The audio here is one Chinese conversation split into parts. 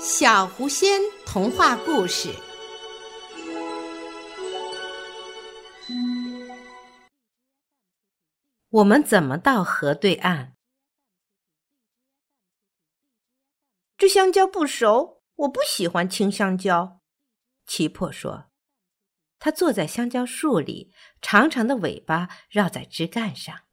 小狐仙童话故事。我们怎么到河对岸？这香蕉不熟，我不喜欢青香蕉。奇珀说：“他坐在香蕉树里，长长的尾巴绕在枝干上。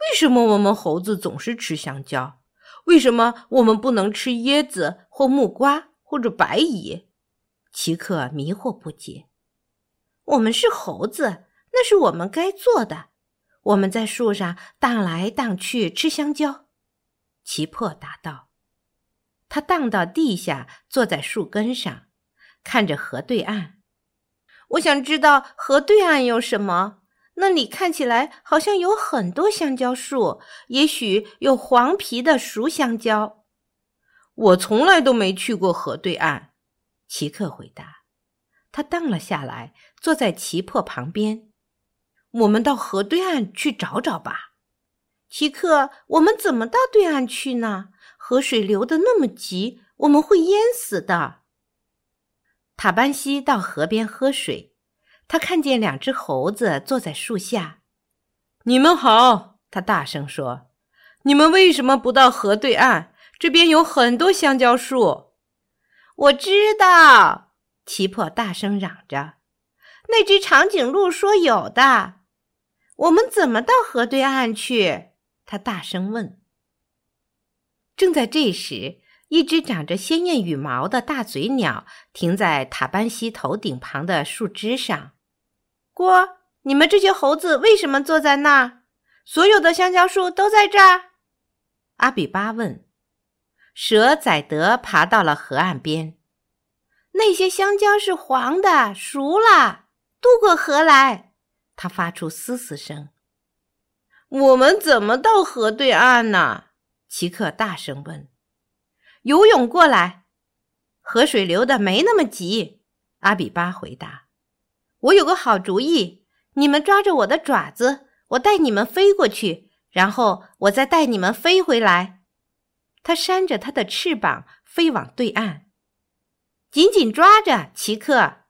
为什么我们猴子总是吃香蕉？为什么我们不能吃椰子或木瓜或者白蚁？”奇克迷惑不解。我们是猴子，那是我们该做的。我们在树上荡来荡去吃香蕉。奇珀答道。他荡到地下，坐在树根上，看着河对岸。我想知道河对岸有什么？那里看起来好像有很多香蕉树，也许有黄皮的熟香蕉。我从来都没去过河对岸。奇克回答。他荡了下来，坐在奇珀旁边。我们到河对岸去找找吧，奇克。我们怎么到对岸去呢？河水流得那么急，我们会淹死的。塔班西到河边喝水，他看见两只猴子坐在树下。你们好，他大声说：“你们为什么不到河对岸？这边有很多香蕉树。”我知道，奇珀大声嚷着：“那只长颈鹿说有的。”我们怎么到河对岸去？他大声问。正在这时，一只长着鲜艳羽毛的大嘴鸟停在塔班西头顶旁的树枝上。郭，你们这些猴子为什么坐在那儿？所有的香蕉树都在这儿？阿比巴问。蛇宰德爬到了河岸边。那些香蕉是黄的，熟了，渡过河来。他发出嘶嘶声。我们怎么到河对岸呢？奇克大声问。游泳过来，河水流得没那么急。阿比巴回答。我有个好主意，你们抓着我的爪子，我带你们飞过去，然后我再带你们飞回来。他扇着他的翅膀飞往对岸。紧紧抓着，奇克。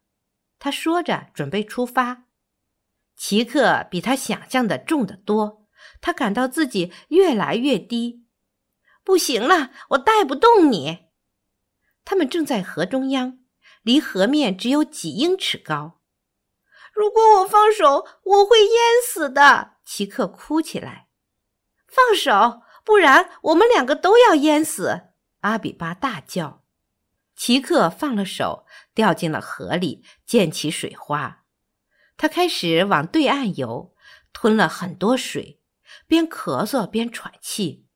他说着，准备出发。奇克比他想象的重得多，他感到自己越来越低，不行了，我带不动你。他们正在河中央，离河面只有几英尺高。如果我放手，我会淹死的。奇克哭起来。放手，不然我们两个都要淹死。阿比巴大叫。奇克放了手，掉进了河里，溅起水花。他开始往对岸游，吞了很多水，边咳嗽边喘气。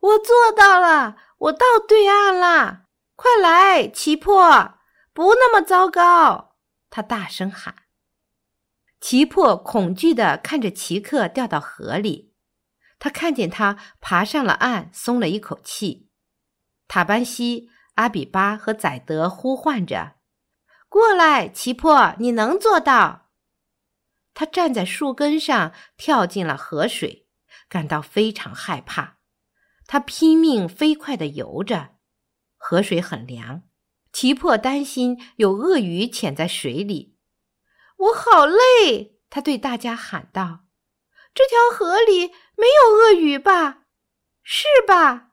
我做到了，我到对岸了！快来，奇珀，不那么糟糕！他大声喊。奇珀恐惧地看着奇克掉到河里，他看见他爬上了岸，松了一口气。塔班西、阿比巴和宰德呼唤着。过来，奇珀，你能做到。他站在树根上，跳进了河水，感到非常害怕。他拼命飞快地游着，河水很凉。奇珀担心有鳄鱼潜在水里。我好累，他对大家喊道：“这条河里没有鳄鱼吧？是吧？”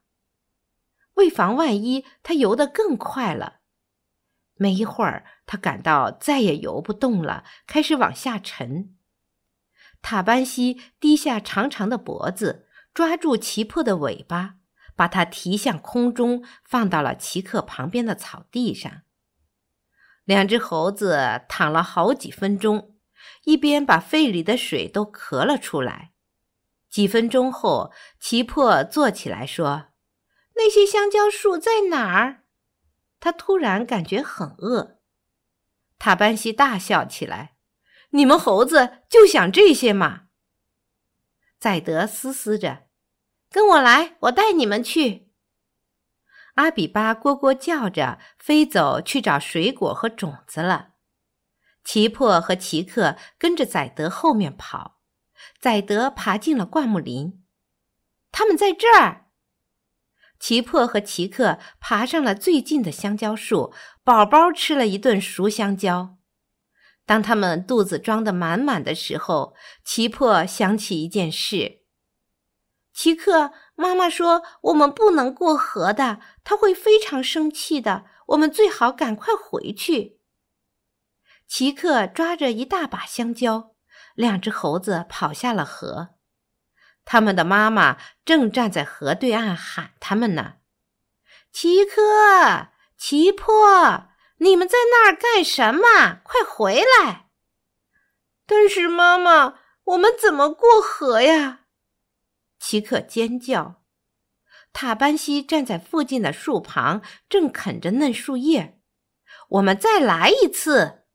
为防万一，他游得更快了。没一会儿，他感到再也游不动了，开始往下沉。塔班西低下长长的脖子，抓住奇珀的尾巴，把它提向空中，放到了奇克旁边的草地上。两只猴子躺了好几分钟，一边把肺里的水都咳了出来。几分钟后，奇珀坐起来说：“那些香蕉树在哪儿？”他突然感觉很饿，塔班西大笑起来：“你们猴子就想这些嘛！”宰德嘶嘶着：“跟我来，我带你们去。”阿比巴咕咕叫着飞走去找水果和种子了。奇珀和奇克跟着宰德后面跑，宰德爬进了灌木林。他们在这儿。奇珀和奇克爬上了最近的香蕉树，饱饱吃了一顿熟香蕉。当他们肚子装得满满的时候，奇珀想起一件事：奇克，妈妈说我们不能过河的，她会非常生气的。我们最好赶快回去。奇克抓着一大把香蕉，两只猴子跑下了河。他们的妈妈正站在河对岸喊他们呢：“奇克、奇珀，你们在那儿干什么？快回来！”但是妈妈，我们怎么过河呀？奇克尖叫。塔班西站在附近的树旁，正啃着嫩树叶。我们再来一次，